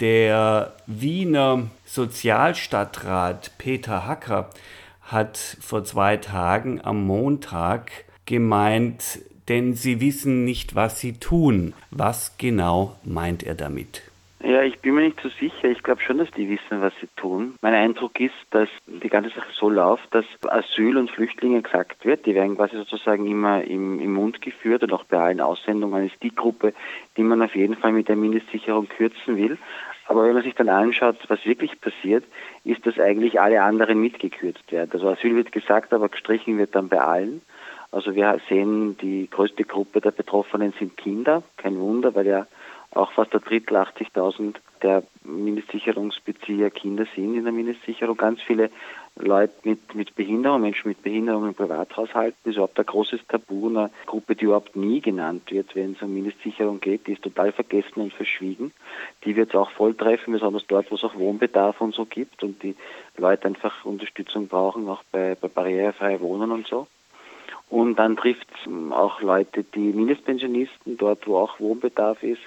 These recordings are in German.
Der Wiener Sozialstadtrat Peter Hacker hat vor zwei Tagen am Montag gemeint, denn sie wissen nicht, was sie tun. Was genau meint er damit? Ja, ich bin mir nicht so sicher. Ich glaube schon, dass die wissen, was sie tun. Mein Eindruck ist, dass die ganze Sache so läuft, dass Asyl und Flüchtlinge gesagt wird. Die werden quasi sozusagen immer im, im Mund geführt und auch bei allen Aussendungen ist die Gruppe, die man auf jeden Fall mit der Mindestsicherung kürzen will. Aber wenn man sich dann anschaut, was wirklich passiert, ist, dass eigentlich alle anderen mitgekürzt werden. Also Asyl wird gesagt, aber gestrichen wird dann bei allen. Also wir sehen, die größte Gruppe der Betroffenen sind Kinder. Kein Wunder, weil ja auch fast ein Drittel, 80.000 der Mindestsicherungsbezieher Kinder sind in der Mindestsicherung. Ganz viele Leute mit, mit Behinderung, Menschen mit Behinderung im Privathaushalten, das ist überhaupt ein großes Tabu, eine Gruppe, die überhaupt nie genannt wird, wenn es um Mindestsicherung geht, die ist total vergessen und verschwiegen. Die wird es auch voll treffen, besonders dort, wo es auch Wohnbedarf und so gibt und die Leute einfach Unterstützung brauchen, auch bei, bei barrierefrei Wohnen und so. Und dann trifft es auch Leute, die Mindestpensionisten, dort wo auch Wohnbedarf ist,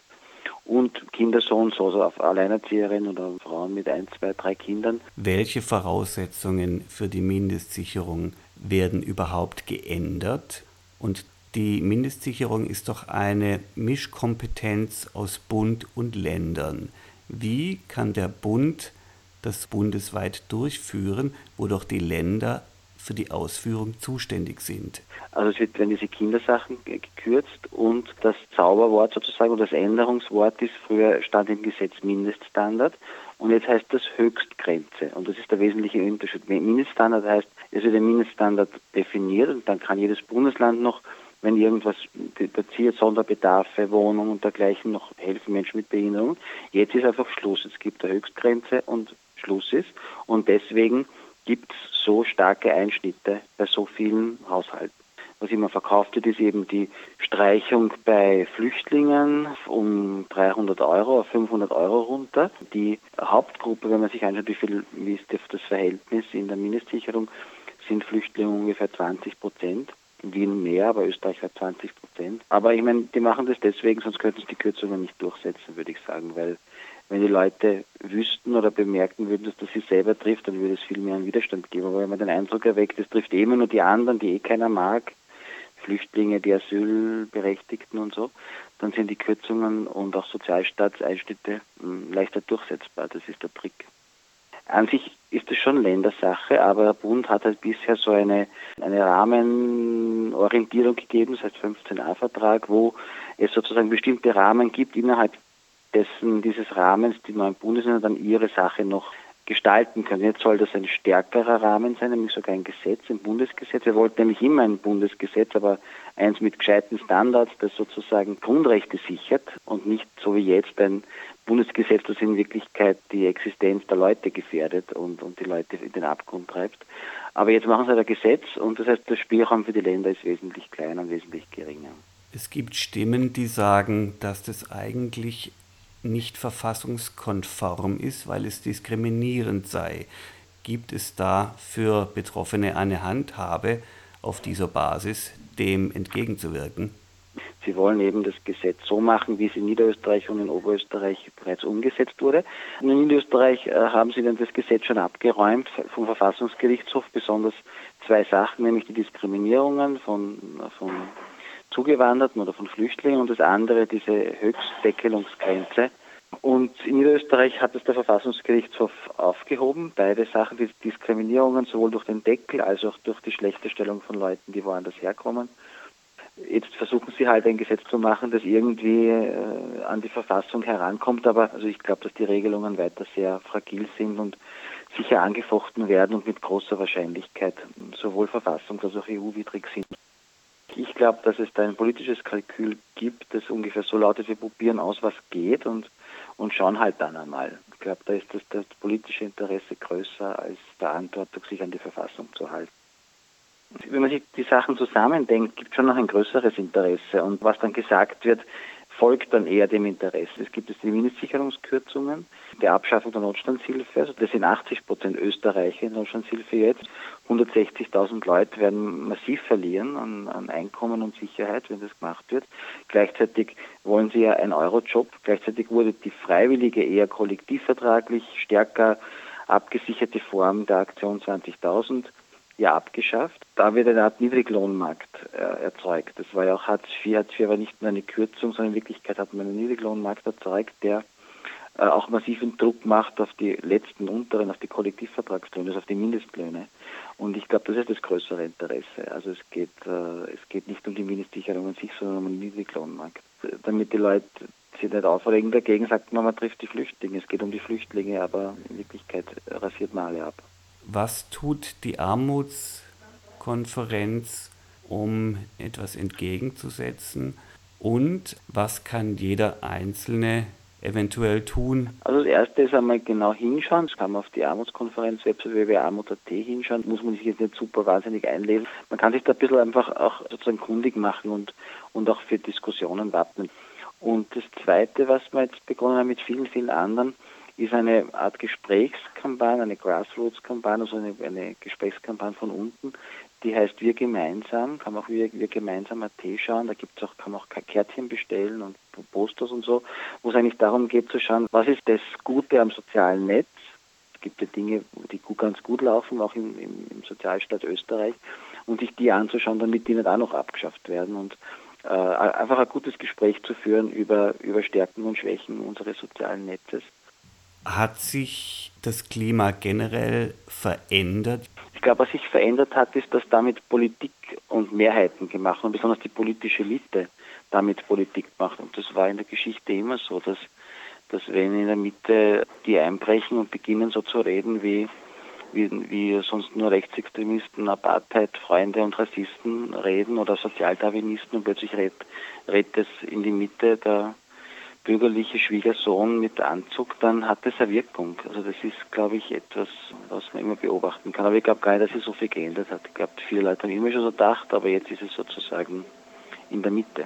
und Kinder und so, also auf Alleinerzieherinnen oder Frauen mit ein, zwei, drei Kindern. Welche Voraussetzungen für die Mindestsicherung werden überhaupt geändert? Und die Mindestsicherung ist doch eine Mischkompetenz aus Bund und Ländern. Wie kann der Bund das bundesweit durchführen, wo doch die Länder für die Ausführung zuständig sind. Also es werden diese Kindersachen gekürzt und das Zauberwort sozusagen oder das Änderungswort ist früher stand im Gesetz Mindeststandard und jetzt heißt das Höchstgrenze und das ist der wesentliche Unterschied. Mindeststandard heißt, es wird ein Mindeststandard definiert und dann kann jedes Bundesland noch wenn irgendwas passiert, Sonderbedarfe, Wohnung und dergleichen noch helfen Menschen mit Behinderung. Jetzt ist einfach Schluss. Es gibt eine Höchstgrenze und Schluss ist. Und deswegen gibt es so starke Einschnitte bei so vielen Haushalten. Was immer verkauft wird, ist eben die Streichung bei Flüchtlingen um 300 Euro auf 500 Euro runter. Die Hauptgruppe, wenn man sich anschaut, wie viel wie ist das Verhältnis in der Mindestsicherung, sind Flüchtlinge ungefähr 20 Prozent. Wien mehr, aber Österreich hat 20 Prozent. Aber ich meine, die machen das deswegen, sonst könnten sie die Kürzungen nicht durchsetzen, würde ich sagen, weil wenn die Leute wüssten oder bemerken würden, dass das sie selber trifft, dann würde es viel mehr einen Widerstand geben. Aber wenn man den Eindruck erweckt, es trifft eh immer nur die anderen, die eh keiner mag, Flüchtlinge, die Asylberechtigten und so, dann sind die Kürzungen und auch Sozialstaatseinschnitte hm, leichter durchsetzbar. Das ist der Trick. An sich ist es schon Ländersache, aber der Bund hat halt bisher so eine, eine Rahmenorientierung gegeben, das heißt 15a-Vertrag, wo es sozusagen bestimmte Rahmen gibt, innerhalb dessen, dieses Rahmens die neuen Bundesländer dann ihre Sache noch gestalten können. Jetzt soll das ein stärkerer Rahmen sein, nämlich sogar ein Gesetz, ein Bundesgesetz. Wir wollten nämlich immer ein Bundesgesetz, aber eins mit gescheiten Standards, das sozusagen Grundrechte sichert und nicht so wie jetzt ein Bundesgesetz, das in Wirklichkeit die Existenz der Leute gefährdet und, und die Leute in den Abgrund treibt. Aber jetzt machen sie ein Gesetz und das heißt, der Spielraum für die Länder ist wesentlich kleiner und wesentlich geringer. Es gibt Stimmen, die sagen, dass das eigentlich nicht verfassungskonform ist, weil es diskriminierend sei. Gibt es da für Betroffene eine Handhabe auf dieser Basis, dem entgegenzuwirken? Sie wollen eben das Gesetz so machen, wie es in Niederösterreich und in Oberösterreich bereits umgesetzt wurde. Und in Niederösterreich äh, haben sie dann das Gesetz schon abgeräumt vom Verfassungsgerichtshof, besonders zwei Sachen, nämlich die Diskriminierungen von, von Zugewanderten oder von Flüchtlingen und das andere diese Höchstdeckelungsgrenze. Und in Niederösterreich hat es der Verfassungsgerichtshof aufgehoben, beide Sachen, die Diskriminierungen sowohl durch den Deckel als auch durch die schlechte Stellung von Leuten, die woanders herkommen. Jetzt versuchen sie halt ein Gesetz zu machen, das irgendwie äh, an die Verfassung herankommt, aber also ich glaube, dass die Regelungen weiter sehr fragil sind und sicher angefochten werden und mit großer Wahrscheinlichkeit sowohl verfassungs- als auch EU-widrig sind. Ich glaube, dass es da ein politisches Kalkül gibt, das ungefähr so lautet, wir probieren aus, was geht und, und schauen halt dann einmal. Ich glaube, da ist das, das politische Interesse größer als die Verantwortung, sich an die Verfassung zu halten. Wenn man sich die Sachen zusammendenkt, gibt es schon noch ein größeres Interesse. Und was dann gesagt wird folgt dann eher dem Interesse. Es gibt es die Mindestsicherungskürzungen, die Abschaffung der Notstandshilfe. Also das sind 80 Prozent Österreicher in Notstandshilfe jetzt. 160.000 Leute werden massiv verlieren an, an, Einkommen und Sicherheit, wenn das gemacht wird. Gleichzeitig wollen sie ja einen Eurojob. Gleichzeitig wurde die freiwillige, eher kollektivvertraglich stärker abgesicherte Form der Aktion 20.000 ja abgeschafft. Da wird eine Art Niedriglohnmarkt äh, erzeugt. Das war ja auch Hartz IV. Hartz IV war nicht nur eine Kürzung, sondern in Wirklichkeit hat man einen Niedriglohnmarkt erzeugt, der äh, auch massiven Druck macht auf die letzten unteren, auf die Kollektivvertragslöhne, also auf die Mindestlöhne. Und ich glaube, das ist das größere Interesse. Also es geht, äh, es geht nicht um die Mindestsicherung an sich, sondern um den Niedriglohnmarkt. Damit die Leute sich nicht aufregen dagegen, sagt man, man trifft die Flüchtlinge. Es geht um die Flüchtlinge, aber in Wirklichkeit rasiert man alle ab. Was tut die Armutskonferenz, um etwas entgegenzusetzen? Und was kann jeder Einzelne eventuell tun? Also das erste ist einmal genau hinschauen. Das kann man auf die Armutskonferenz www.armut.at hinschauen. Muss man sich jetzt nicht super wahnsinnig einlesen. Man kann sich da ein bisschen einfach auch sozusagen kundig machen und, und auch für Diskussionen wappnen. Und das zweite, was wir jetzt begonnen haben mit vielen, vielen anderen, ist eine Art Gesprächskampagne, eine Grassroots-Kampagne, also eine, eine Gesprächskampagne von unten, die heißt Wir gemeinsam, kann man auch wir, wir gemeinsam AT schauen, da gibt's auch, kann man auch Kärtchen bestellen und Posters und so, wo es eigentlich darum geht zu schauen, was ist das Gute am sozialen Netz. Es gibt ja Dinge, die ganz gut laufen, auch im, im, im Sozialstaat Österreich, und sich die anzuschauen, damit die nicht auch noch abgeschafft werden und äh, einfach ein gutes Gespräch zu führen über, über Stärken und Schwächen unseres sozialen Netzes. Hat sich das Klima generell verändert? Ich glaube, was sich verändert hat, ist, dass damit Politik und Mehrheiten gemacht und besonders die politische Elite damit Politik macht. Und das war in der Geschichte immer so, dass, dass wenn in der Mitte die einbrechen und beginnen so zu reden wie, wie, wie sonst nur Rechtsextremisten, Apartheid-Freunde und Rassisten reden oder Sozialdarwinisten und plötzlich redet, redet es in die Mitte der bürgerliche Schwiegersohn mit Anzug, dann hat das eine Wirkung. Also das ist, glaube ich, etwas, was man immer beobachten kann. Aber ich glaube gar nicht, dass sich so viel geändert hat. Ich glaube, viele Leute haben immer schon so gedacht, aber jetzt ist es sozusagen in der Mitte.